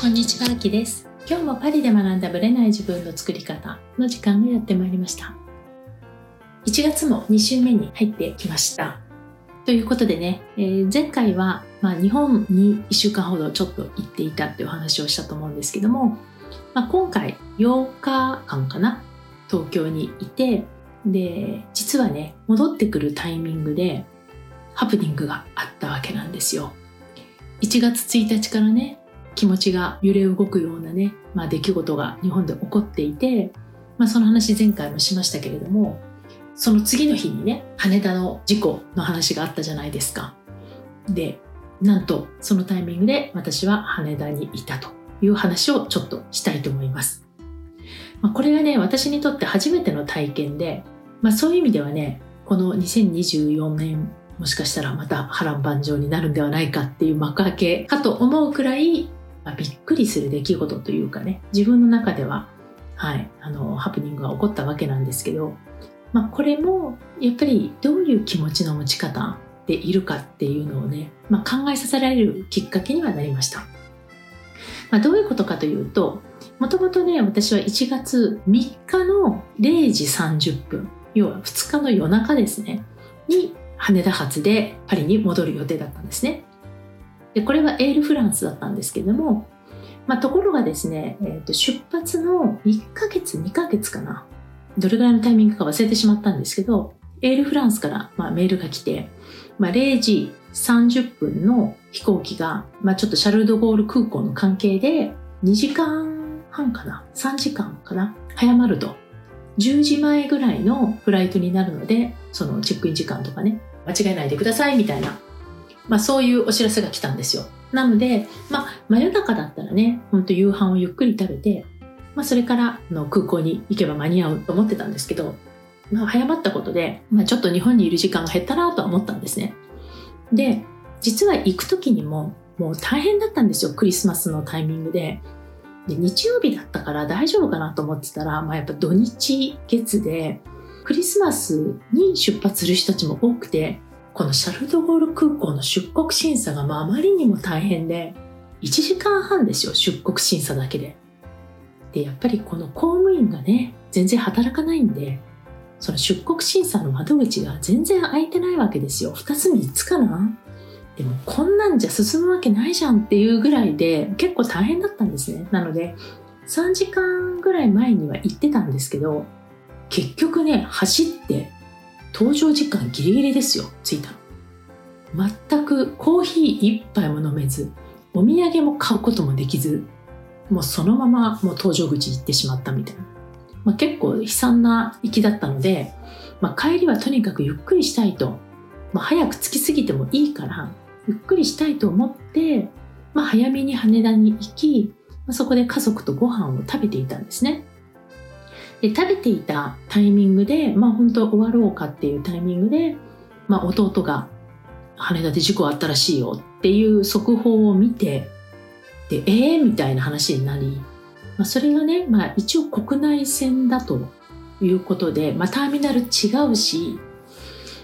こんにちは、あきです。今日もパリで学んだブレない自分の作り方の時間がやってまいりました。1月も2週目に入ってきました。ということでね、えー前回は、まあ、日本に1週間ほどちょっと行っていたっていう話をしたと思うんですけども、まあ、今回8日間かな、東京にいて、で、実はね、戻ってくるタイミングでハプニングがあったわけなんですよ。1月1日からね、気持ちが揺れ動くようなね、まあ、出来事が日本で起こっていて、まあ、その話前回もしましたけれどもその次の日にね羽田の事故の話があったじゃないですか。でなんとそのタイミングで私は羽田にいたという話をちょっとしたいと思います、まあ、これがね私にとって初めての体験で、まあ、そういう意味ではねこの2024年もしかしたらまた波乱万丈になるんではないかっていう幕開けかと思うくらいまあびっくりする出来事というかね自分の中では、はい、あのハプニングが起こったわけなんですけど、まあ、これもやっぱりどういう気持ちの持ち方でいるかっていうのをね、まあ、考えさせられるきっかけにはなりました。まあ、どういうことかというともともとね私は1月3日の0時30分要は2日の夜中ですねに羽田発でパリに戻る予定だったんですね。でこれはエールフランスだったんですけども、まあ、ところがですね、えーと出発の1ヶ月2ヶ月かな。どれぐらいのタイミングか忘れてしまったんですけどエールフランスからまあメールが来て、まあ、0時30分の飛行機が、まあ、ちょっとシャル・ド・ゴール空港の関係で2時間半かな。3時間かな。早まると。10時前ぐらいのフライトになるのでそのチェックイン時間とかね間違えないでくださいみたいなまあ、そういうお知らせが来たんですよ。なので、まあ、真夜中だったらね、ほんと夕飯をゆっくり食べて、まあ、それからの空港に行けば間に合うと思ってたんですけど、まあ、早まったことで、まあ、ちょっと日本にいる時間が減ったなとは思ったんですね。で、実は行く時にも、もう大変だったんですよ、クリスマスのタイミングで。で日曜日だったから大丈夫かなと思ってたら、まあ、やっぱ土日月で、クリスマスに出発する人たちも多くて、このシャル・ド・ゴール空港の出国審査がまああまりにも大変で、1時間半ですよ、出国審査だけで。で、やっぱりこの公務員がね、全然働かないんで、その出国審査の窓口が全然開いてないわけですよ。2つ3つかなでもこんなんじゃ進むわけないじゃんっていうぐらいで結構大変だったんですね。なので、3時間ぐらい前には行ってたんですけど、結局ね、走って搭乗時間ギリギリですよ着いたの。全くコーヒー一杯も飲めずお土産も買うこともできずもうそのままもう搭乗口行ってしまったみたいな、まあ、結構悲惨な行きだったので、まあ、帰りはとにかくゆっくりしたいと、まあ、早く着きすぎてもいいからゆっくりしたいと思って、まあ、早めに羽田に行き、まあ、そこで家族とご飯を食べていたんですね。で食べていたタイミングで、まあ本当終わろうかっていうタイミングで、まあ弟が羽田で事故あったらしいよっていう速報を見て、で、えー？みたいな話になり、まあそれがね、まあ一応国内線だということで、まあターミナル違うし、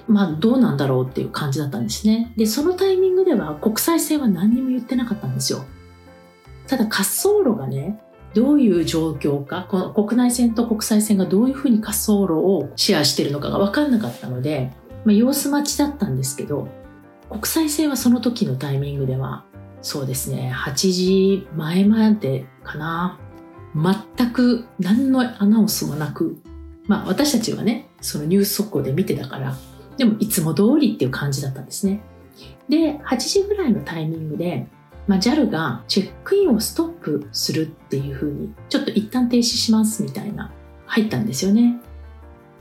まあどうなんだろうっていう感じだったんですね。で、そのタイミングでは国際線は何にも言ってなかったんですよ。ただ滑走路がね、どういう状況か、この国内線と国際線がどういうふうに滑走路をシェアしているのかが分かんなかったので、まあ、様子待ちだったんですけど、国際線はその時のタイミングでは、そうですね、8時前までかな。全く何のアナウンスもなく、まあ私たちはね、そのニュース速報で見てたから、でもいつも通りっていう感じだったんですね。で、8時ぐらいのタイミングで、まあ、JAL がチェックインをストップするっていう風にちょっと一旦停止しますみたいな入ったんですよね。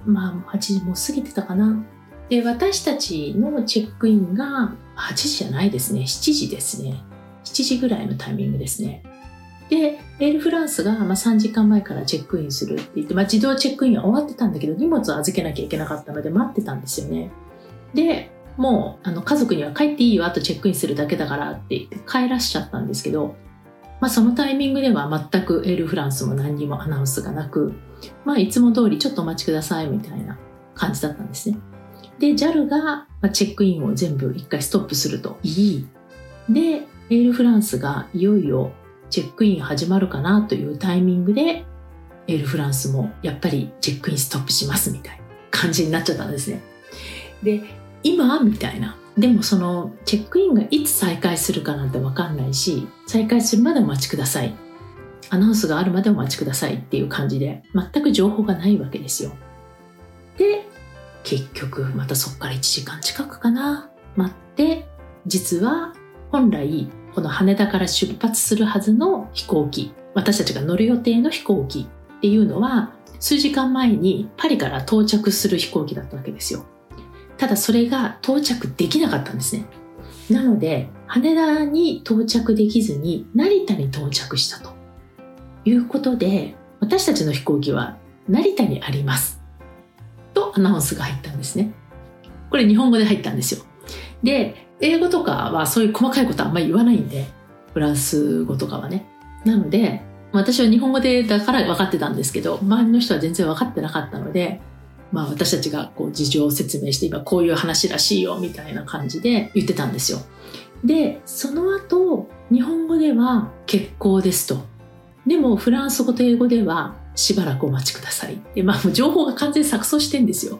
まあ8時もう過ぎてたかな。で私たちのチェックインが8時じゃないですね。7時ですね。7時ぐらいのタイミングですね。でエールフランスがま3時間前からチェックインするって言って、まあ、自動チェックインは終わってたんだけど荷物を預けなきゃいけなかったので待ってたんですよね。でもうあの家族には帰っていいよあとチェックインするだけだからって言って帰らしちゃったんですけど、まあ、そのタイミングでは全くエールフランスも何にもアナウンスがなく、まあ、いつも通りちょっとお待ちくださいみたいな感じだったんですねで JAL がチェックインを全部一回ストップするといいでエールフランスがいよいよチェックイン始まるかなというタイミングで、エールフランスもやっぱりチェックインストップしますみたいな感じになっちゃったんですね。で、今？みたいな。でもそのチェックインがいつ再開するかなんてわかんないし、再開するまでお待ちください。アナウンスがあるまでお待ちくださいっていう感じで、全く情報がないわけですよ。で、結局またそこから1時間近くかな、待って、実は本来この羽田から出発するはずの飛行機、私たちが乗る予定の飛行機っていうのは、数時間前にパリから到着する飛行機だったわけですよ。ただそれが到着できなかったんですね。なので、羽田に到着できずに成田に到着したということで、私たちの飛行機は成田にあります。とアナウンスが入ったんですね。これ日本語で入ったんですよ。で、英語とかはそういう細かいことあんまり言わないんで、フランス語とかはね。なので、私は日本語でだから分かってたんですけど、周りの人は全然分かってなかったので、まあ私たちがこう事情を説明して今こういう話らしいよみたいな感じで言ってたんですよ。で、その後、日本語では結構ですと。でもフランス語と英語ではしばらくお待ちください。で、まあ情報が完全に錯綜してんですよ。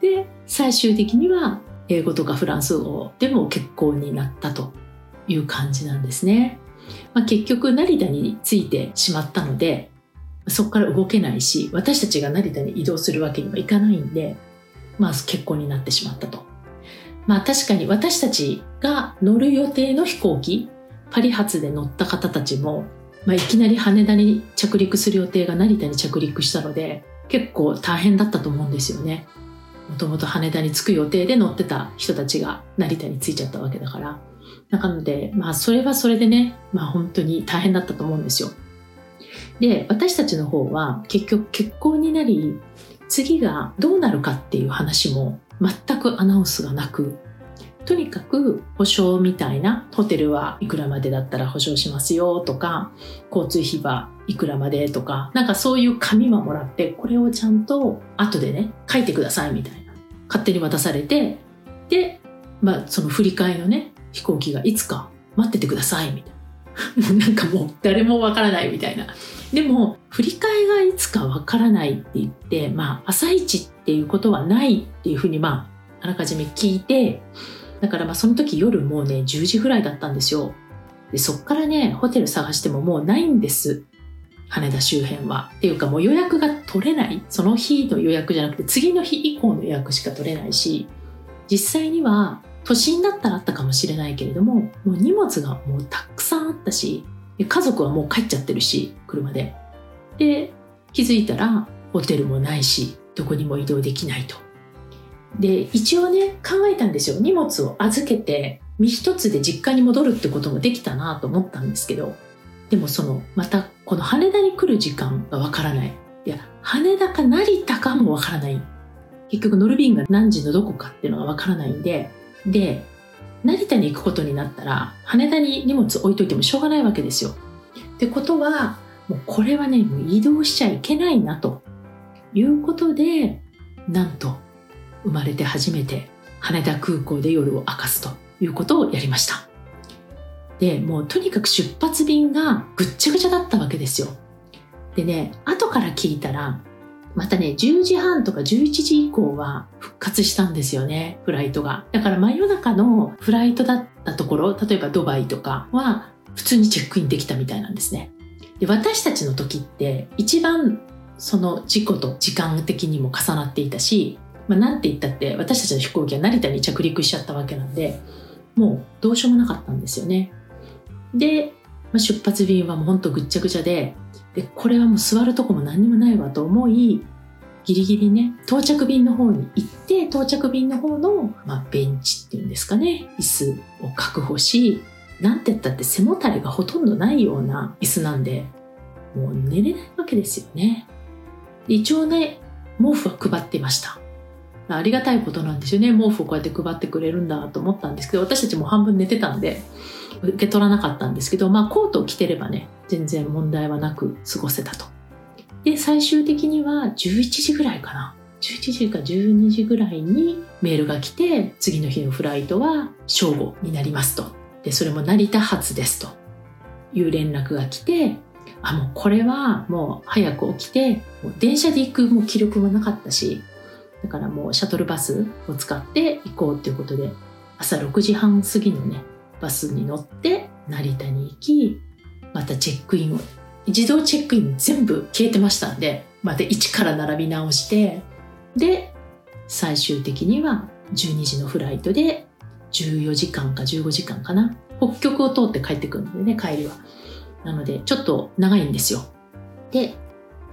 で、最終的には英語とかフランス語でも結婚になったという感じなんですね。まあ、結局成田に着いてしまったので、そこから動けないし、私たちが成田に移動するわけにはいかないんで、まあ結婚になってしまったと。まあ確かに私たちが乗る予定の飛行機、パリ発で乗った方たちも、まあ、いきなり羽田に着陸する予定が成田に着陸したので、結構大変だったと思うんですよね。もともと羽田に着く予定で乗ってた人たちが成田に着いちゃったわけだから。なので、まあそれはそれでね、まあ本当に大変だったと思うんですよ。で、私たちの方は結局結婚になり、次がどうなるかっていう話も全くアナウンスがなく、とにかく保証みたいな、ホテルはいくらまでだったら保証しますよとか、交通費はいくらまでとか、なんかそういう紙はもらって、これをちゃんと後でね、書いてくださいみたいな。勝手に渡されて、で、まあその振り替えのね、飛行機がいつか待っててくださいみたいな。なんかもう誰もわからないみたいな。でも、振り替えがいつかわからないって言って、まあ、朝一っていうことはないっていうふうに、まあ、あらかじめ聞いて、だからまあその時夜もうね、10時ぐらいだったんですよ。で、そっからね、ホテル探してももうないんです。羽田周辺は。っていうかもう予約が取れない。その日の予約じゃなくて次の日以降の予約しか取れないし、実際には都心だったらあったかもしれないけれども、もう荷物がもうたくさんあったし、で家族はもう帰っちゃってるし、車で。で、気づいたらホテルもないし、どこにも移動できないと。で、一応ね、考えたんですよ。荷物を預けて、身一つで実家に戻るってこともできたなと思ったんですけど、でもその、またこの羽田に来る時間がわからない。いや、羽田か成田かもわからない。結局乗る便が何時のどこかっていうのがわからないんで、で、成田に行くことになったら、羽田に荷物置いといてもしょうがないわけですよ。ってことは、もうこれはね、もう移動しちゃいけないなということで、なんと生まれて初めて羽田空港で夜を明かすということをやりました。で、もうとにかく出発便がぐっちゃぐちゃだったわけですよ。でね、後から聞いたら、またね、10時半とか11時以降は復活したんですよね、フライトが。だから真夜中のフライトだったところ、例えばドバイとかは普通にチェックインできたみたいなんですね。で私たちの時って一番その事故と時間的にも重なっていたし、まあ、なんて言ったって私たちの飛行機は成田に着陸しちゃったわけなんで、もうどうしようもなかったんですよね。で、まあ、出発便はもうほんとぐっちゃぐちゃで、で、これはもう座るとこも何にもないわと思い、ギリギリね、到着便の方に行って、到着便の方の、まあ、ベンチっていうんですかね、椅子を確保し、なんて言ったって背もたれがほとんどないような椅子なんで、もう寝れないわけですよね。一応ね、毛布は配っていました。ありがたいことなんですよね。毛布をこうやって配ってくれるんだと思ったんですけど、私たちも半分寝てたんで、受け取らなかったんですけど、まあコートを着てればね、全然問題はなく過ごせたと。で、最終的には11時ぐらいかな。11時か12時ぐらいにメールが来て、次の日のフライトは正午になりますと。で、それも成田発ですと。いう連絡が来てあもうこれはもう早く起きてもう電車で行くもう気力もなかったしだからもうシャトルバスを使って行こうっていうことで朝6時半過ぎのねバスに乗って成田に行きまたチェックインを。自動チェックイン全部消えてましたんでまた一から並び直して。で最終的には12時のフライトで14時間か15時間かな。北極を通って帰ってくるんでね帰りは。なのでちょっと長いんですよ。で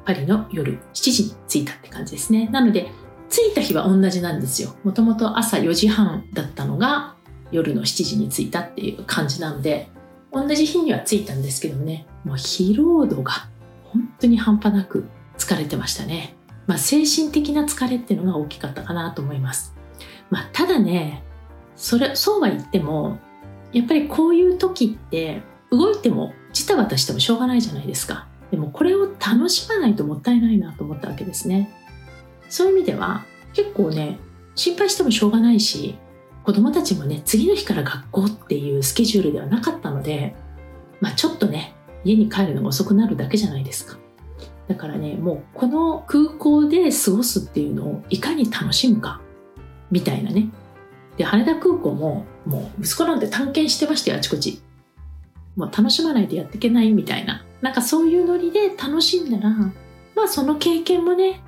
パリの夜7時に着いたって感じですね。なので着いた日は同じなんですよ。もともと朝4時半だったのが夜の7時に着いたっていう感じなので。同じ日には着いたんですけどねもう疲労度が本当に半端なく疲れてましたね。まあ精神的な疲れっていうのが大きかったかなと思います。まあただねそれそうは言ってもやっぱりこういう時って動いてもジタバタしてもしょうがないじゃないですか。でもこれを楽しまないともったいないなと思ったわけですね。そういう意味では結構ね心配してもしょうがないし子供たちもね次の日から学校っていうスケジュールではなかったのでまあちょっとね家に帰るのが遅くなるだけじゃないですか。だからねもうこの空港で過ごすっていうのをいかに楽しむかみたいなね。で羽田空港ももう息子なんて探検してましたよあちこち。もう楽しまないとやっていけないみたいな。なんかそういうノリで楽しんだらまあその経験もね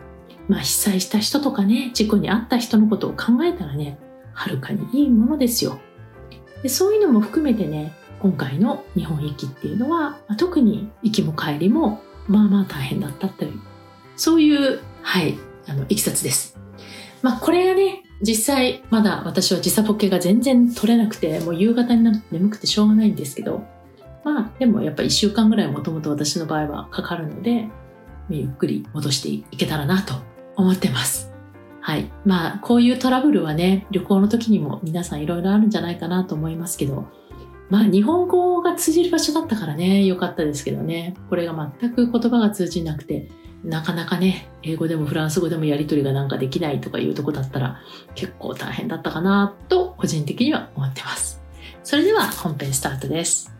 まあ被災した人とかね事故に遭った人のことを考えたらねはるかにいいものですよでそういうのも含めてね今回の日本行きっていうのは、特に行きも帰りもまあまあ大変だったというそういうはいあのいきさつですまあこれがね実際まだ私は時差ボケが全然取れなくてもう夕方になると眠くてしょうがないんですけどまあでもやっぱ1週間ぐらいもともと私の場合はかかるのでゆっくり戻していけたらなと思ってます。はい。まあこういうトラブルはね旅行の時にも皆さんいろいろあるんじゃないかなと思いますけどまあ日本語が通じる場所だったからね良かったですけどねこれが全く言葉が通じなくてなかなかね英語でもフランス語でもやり取りがなんかできないとかいうとこだったら結構大変だったかなと個人的には思ってます。それでは本編スタートです。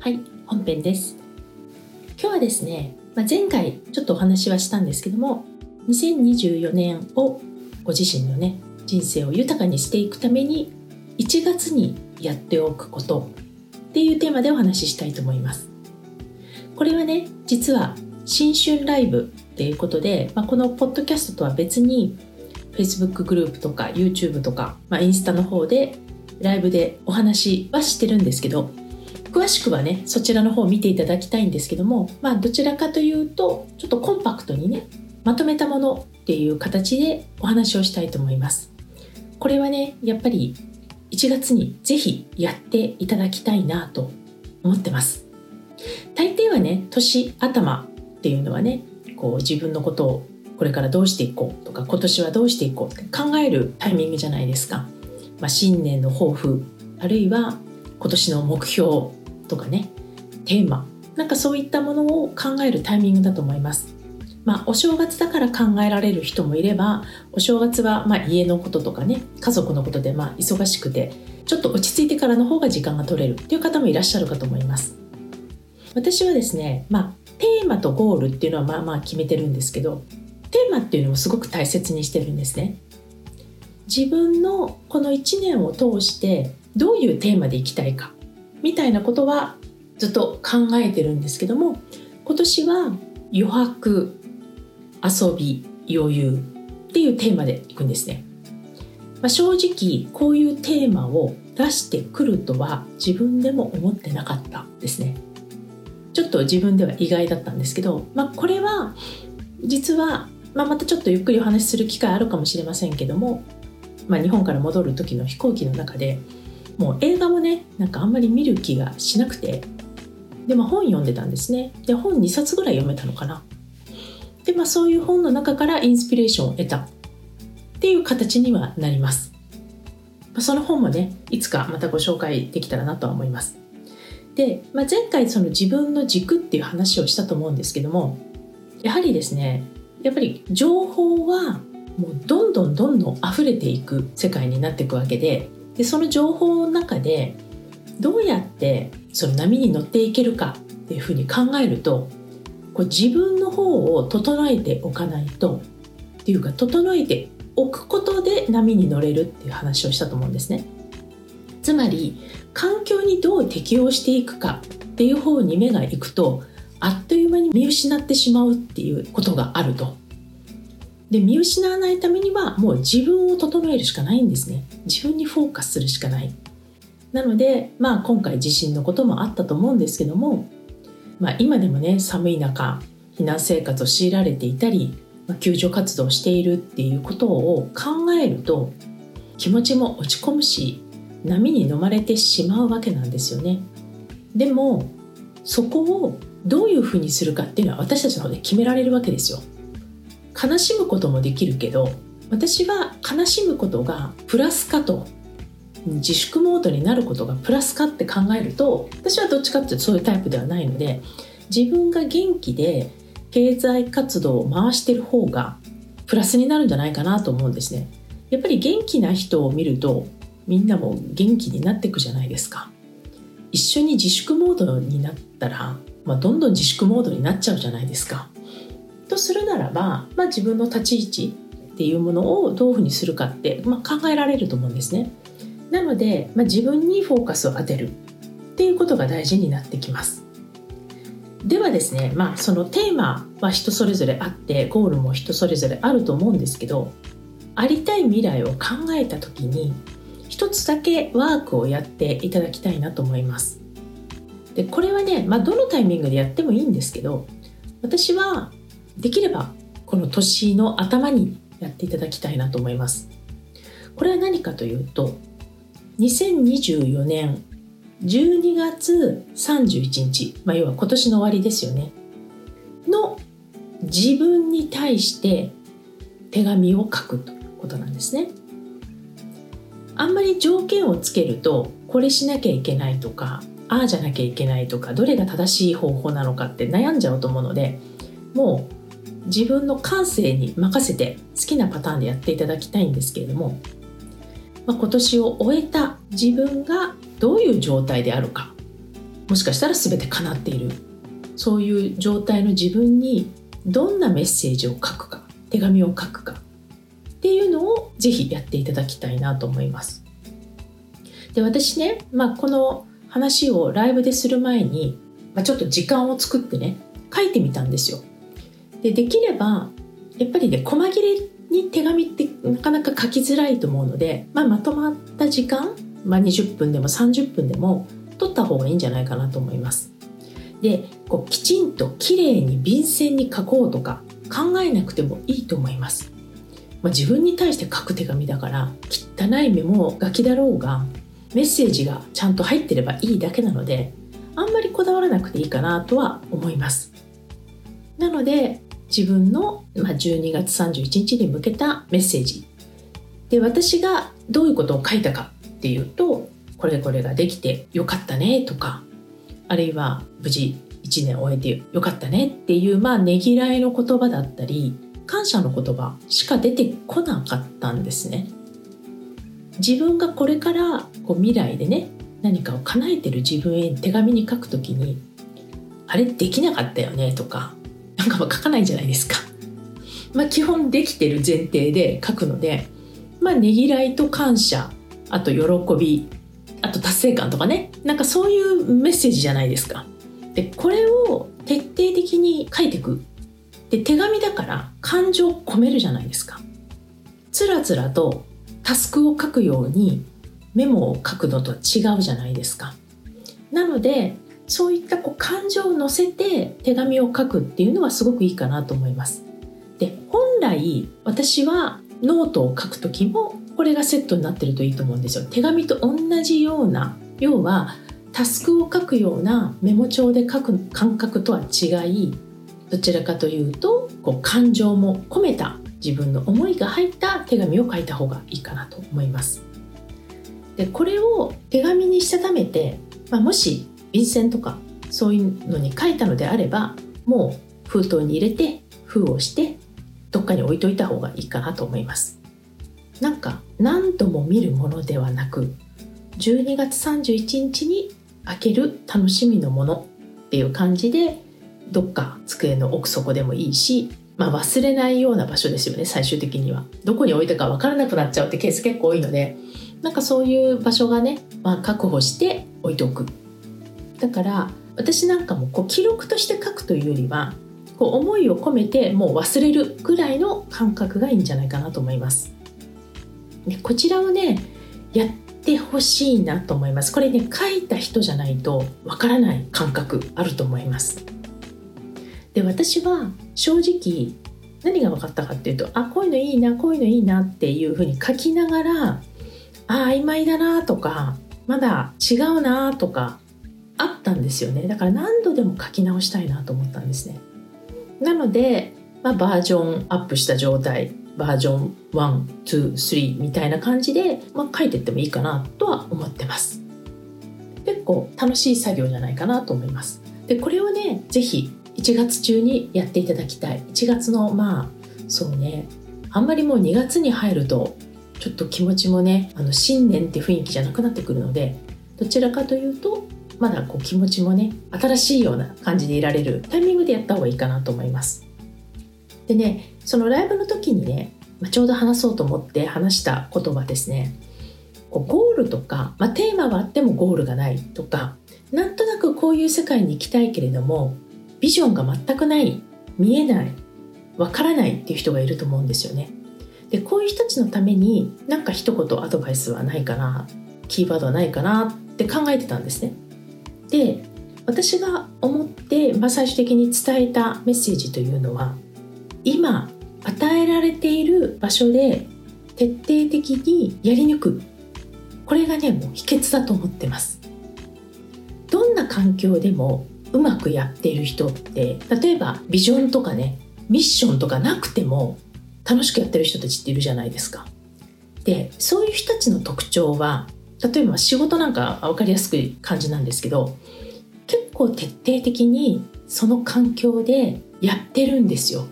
はい、本編です。今日はですね、まあ、前回ちょっとお話はしたんですけども、2024年をご自身のね、人生を豊かにしていくために1月にやっておくことっていうテーマでお話ししたいと思います。これはね、実は新春ライブっていうことで、まあ、このポッドキャストとは別に Facebook グループとか YouTube とか、まあ、インスタの方でライブでお話はしてるんですけど詳しくはねそちらの方を見ていただきたいんですけどもまあどちらかというとちょっとコンパクトにねまとめたものっていう形でお話をしたいと思います。これはねやっぱり1月にぜひやっていただきたいなと思ってます。大抵はね年頭っていうのはねこう自分のことをこれからどうしていこうとか今年はどうしていこうって考えるタイミングじゃないですか、まあ、新年の抱負あるいは今年の目標とかねテーマなんかそういったものを考えるタイミングだと思います。まあ、お正月だから考えられる人もいればお正月はま家のこととかね家族のことでまあ忙しくてちょっと落ち着いてからの方が時間が取れるっていう方もいらっしゃるかと思います。私はですね、まあ、テーマとゴールっていうのはまあまあ決めてるんですけどテーマっていうのをすごく大切にしてるんですね。自分のこの1年を通してどういうテーマでいきたいか。みたいなことはずっと考えてるんですけども今年は余白遊び余裕っていうテーマでいくんですね、まあ、正直こういうテーマを出してくるとは自分でも思ってなかったですね。ちょっと自分では意外だったんですけど、まあ、これは実は、まあ、またちょっとゆっくりお話しする機会あるかもしれませんけども、まあ、日本から戻る時の飛行機の中でもう映画もねなんかあんまり見る気がしなくてでも本読んでたんですね。で本2冊ぐらい読めたのかな。でまあそういう本の中からインスピレーションを得た。っていう形にはなります。その本もねいつかまたご紹介できたらなとは思います。で、まあ、前回その自分の軸っていう話をしたと思うんですけどもやはりですねやっぱり情報はもうどんどんどんどん溢れていく世界になっていくわけででその情報の中でどうやってその波に乗っていけるかっていうふうに考えるとこう自分の方を整えておかないとっていうか整えておくことで波に乗れるっていう話をしたと思うんですね。つまり環境にどう適応していくかっていう方に目がいくとあっという間に見失ってしまうっていうことがあると。で見失わないためにはもう自分を整えるしかないんですね。自分にフォーカスするしかない。なので、まあ、今回地震のこともあったと思うんですけども、まあ、今でもね寒い中避難生活を強いられていたり、まあ、救助活動をしているっていうことを考えると気持ちも落ち込むし波に飲まれてしまうわけなんですよね。でもそこをどういうふうにするかっていうのは私たちの方で決められるわけですよ。悲しむこともできるけど私は悲しむことがプラスかと自粛モードになることがプラスかって考えると私はどっちかっていうとそういうタイプではないので自分が元気で経済活動を回してる方がプラスになるんじゃないかなと思うんですね。やっぱり元気な人を見るとみんなも元気になっていくじゃないですか。一緒に自粛モードになったら、まあ、どんどん自粛モードになっちゃうじゃないですか。とするならば、まあ、自分の立ち位置っていうものをどういうふうにするかって、まあ、考えられると思うんですね。なので、まあ、自分にフォーカスを当てるっていうことが大事になってきますではですね、まあ、そのテーマは人それぞれあってゴールも人それぞれあると思うんですけどありたい未来を考えた時に一つだけワークをやっていただきたいなと思いますでこれはね、まあ、どのタイミングでやってもいいんですけど私はできればこの年の頭にやっていただきたいなと思いますこれは何かというと2024年12月31日、まあ、要は今年の終わりですよねの自分に対して手紙を書くということなんですね。あんまり条件をつけるとこれしなきゃいけないとかああじゃなきゃいけないとかどれが正しい方法なのかって悩んじゃうと思うのでもう自分の感性に任せて好きなパターンでやっていただきたいんですけれどもまあ、今年を終えた自分がどういう状態であるかもしかしたら全て叶っているそういう状態の自分にどんなメッセージを書くか手紙を書くかっていうのをぜひやっていただきたいなと思います。で私ね、まあ、この話をライブでする前に、まあ、ちょっと時間を作ってね書いてみたんですよ。でできればやっぱりね細切れに手紙ってなかなか書きづらいと思うので、まあ、まとまった時間、まあ、20分でも30分でも取った方がいいんじゃないかなと思います。でこうきちんときれいに便箋に書こうとか考えなくてもいいと思います。まあ、自分に対して書く手紙だから汚いメモ書きだろうがメッセージがちゃんと入ってればいいだけなのであんまりこだわらなくていいかなとは思います。なので自分の、まあ12月31日に向けたメッセージ。で私がどういうことを書いたかっていうとこれこれができてよかったねとかあるいは無事1年終えてよかったねっていうまあねぎらいの言葉だったり感謝の言葉しか出てこなかったんですね。自分がこれからこう未来でね何かを叶えてる自分へ手紙に書くときにあれできなかったよねとかなんかは書かないじゃないですか。まあ、基本できてる前提で書くので、まあ、ねぎらいと感謝あと喜びあと達成感とかねなんかそういうメッセージじゃないですか。でこれを徹底的に書いていくで手紙だから感情を込めるじゃないですか。つらつらとタスクを書くようにメモを書くのと違うじゃないですか。なのでそういったこう感情を乗せて手紙を書くっていうのはすごくいいかなと思います。で本来私はノートを書く時もこれがセットになってるといいと思うんですよ。手紙と同じような要はタスクを書くようなメモ帳で書く感覚とは違いどちらかというとこう感情も込めた自分の思いが入った手紙を書いた方がいいかなと思います。でこれを手紙にしたためて、まあ、もし便箋とかそういうのに書いたのであればもう封筒に入れて封をしてどっかに置いといた方がいいかなと思います。なんか何度も見るものではなく12月31日に開ける楽しみのものっていう感じでどっか机の奥底でもいいし、まあ、忘れないような場所ですよね最終的には。どこに置いたか分からなくなっちゃうってケース結構多いのでなんかそういう場所がね、まあ、確保して置いておく。だから私なんかもこう記録として書くというよりはこう思いを込めてもう忘れるぐらいの感覚がいいんじゃないかなと思います。でこちらをねやってほしいなと思います。これね書いた人じゃないとわからない感覚あると思います。で私は正直何が分かったかっていうとあこういうのいいなこういうのいいなっていうふうに書きながらあ曖昧だなとかまだ違うなとかあったんですよね。だから何度でも書き直したいなと思ったんですね。なので、まあ、バージョンアップした状態バージョン123みたいな感じで、まあ、書いてってもいいかなとは思ってます。結構楽しい作業じゃないかなと思います。でこれをね是非1月中にやっていただきたい。1月のまあそうねあんまりもう2月に入るとちょっと気持ちもねあの新年って雰囲気じゃなくなってくるのでどちらかというとまだこう気持ちもね新しいような感じでいられるタイミングでやった方がいいかなと思います。でねそのライブの時にね、まあ、ちょうど話そうと思って話した言葉ですね。こうゴールとか、まあ、テーマはあってもゴールがないとかなんとなくこういう世界に行きたいけれどもビジョンが全くない見えないわからないっていう人がいると思うんですよね。でこういう人たちのために何か一言アドバイスはないかなキーワードはないかなって考えてたんですね。で私が思って、まあ、最終的に伝えたメッセージというのは今与えられている場所で徹底的にやり抜く。これがねもう秘訣だと思ってます。どんな環境でもうまくやっている人って例えばビジョンとかねミッションとかなくても楽しくやってる人たちっているじゃないですか。でそういう人たちの特徴は例えば仕事なんか分かりやすく感じなんですけど結構徹底的にその環境でやってるんですよ。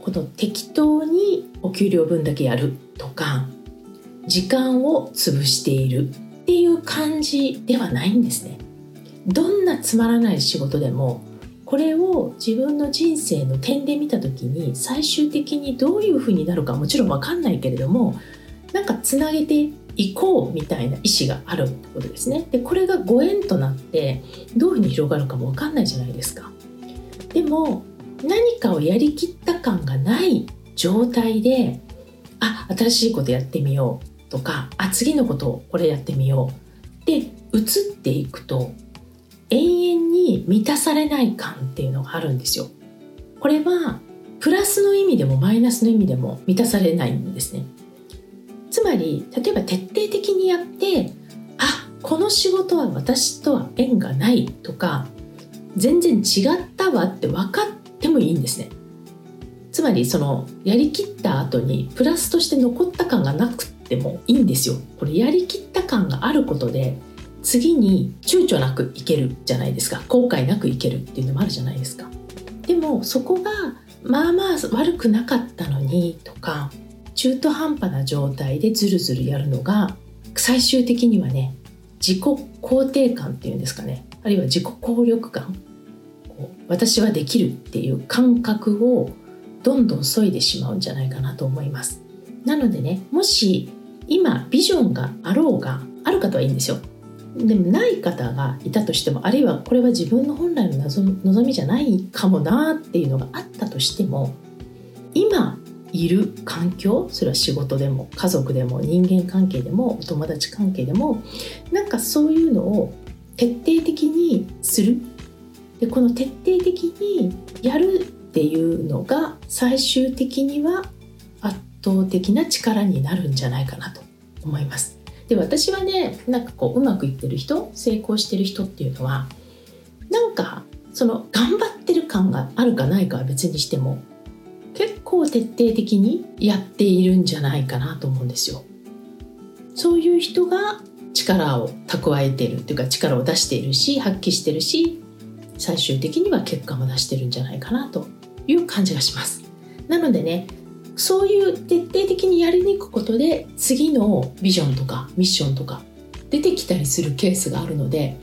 この適当にお給料分だけやるとか時間を潰しているっていう感じではないんですね。どんなつまらない仕事でもこれを自分の人生の点で見た時に最終的にどういうふうになるかもちろん分かんないけれどもなんかつなげて行こうみたいな意思があるってことですね。でこれがご縁となってどういうふうに広がるかも分かんないじゃないですか。でも何かをやりきった感がない状態であ新しいことやってみようとかあ次のことをこれやってみようで移っていくと永遠に満たされない感っていうのがあるんですよ。これはプラスの意味でもマイナスの意味でも満たされないんですね。つまり例えば徹底的にやってあこの仕事は私とは縁がないとか全然違ったわって分かってもいいんですね。つまりそのやりきった後にプラスとして残った感がなくてもいいんですよ。これやりきった感があることで次に躊躇なくいけるじゃないですか。後悔なくいけるっていうのもあるじゃないですか。でもそこがまあまあ悪くなかったのにとか中途半端な状態でズルズルやるのが最終的にはね自己肯定感っていうんですかね。あるいは自己効力感。私はできるっていう感覚をどんどん削いでしまうんじゃないかなと思います。なのでねもし今ビジョンがあろうがある方はいいんですよ。でもない方がいたとしてもあるいはこれは自分の本来の望みじゃないかもなっていうのがあったとしても今いる環境それは仕事でも家族でも人間関係でもお友達関係でもなんかそういうのを徹底的にするでこの徹底的にやるっていうのが最終的には圧倒的な力になるんじゃないかなと思います。で私はねなんかこううまくいってる人成功してる人っていうのはなんかその頑張ってる感があるかないかは別にしても構徹底的にやっているんじゃないかなと思うんですよ。そういう人が力を蓄えているっていうか力を出しているし発揮してるし最終的には結果も出してるんじゃないかなという感じがします。なのでねそういう徹底的にやりに行くことで次のビジョンとかミッションとか出てきたりするケースがあるので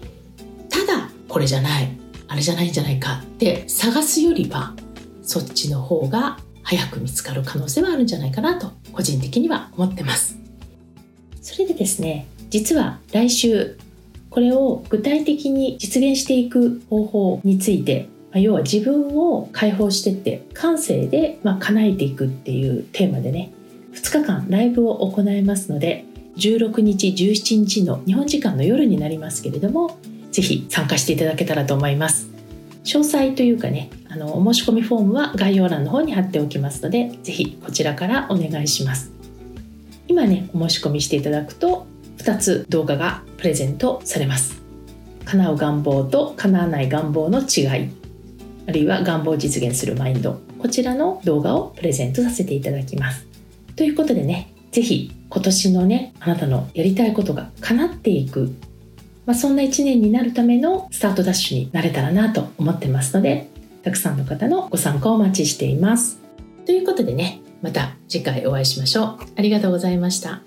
ただこれじゃないあれじゃないんじゃないかって探すよりはそっちの方が早く見つかる可能性はあるんじゃないかなと個人的には思ってます。それでですね実は来週これを具体的に実現していく方法について要は自分を解放してって感性でま叶えていくっていうテーマでね2日間ライブを行いますので16日17日の日本時間の夜になりますけれどもぜひ参加していただけたらと思います。詳細というかねあのお申し込みフォームは概要欄の方に貼っておきますのでぜひこちらからお願いします。今ねお申し込みしていただくと2つ動画がプレゼントされます。叶う願望と叶わない願望の違いあるいは願望を実現するマインドこちらの動画をプレゼントさせていただきます。ということでね是非今年のねあなたのやりたいことが叶っていくまあ、そんな1年になるためのスタートダッシュになれたらなと思ってますのでたくさんの方のご参加をお待ちしています。ということでねまた次回お会いしましょう。ありがとうございました。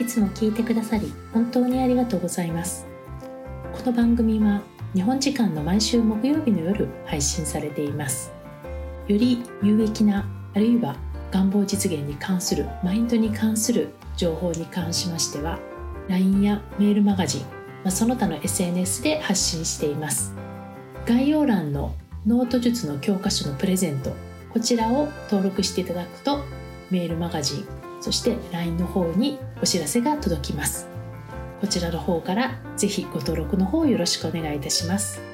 いつも聞いてくださり本当にありがとうございます。この番組は日本時間の毎週木曜日の夜配信されています。より有益なあるいは願望実現に関するマインドに関する情報に関しましては LINE やメールマガジン、まあ、その他の SNS で発信しています。概要欄のノート術の教科書のプレゼントこちらを登録していただくとメールマガジンそして LINE の方にお知らせが届きます。こちらの方からぜひご登録の方よろしくお願いいたします。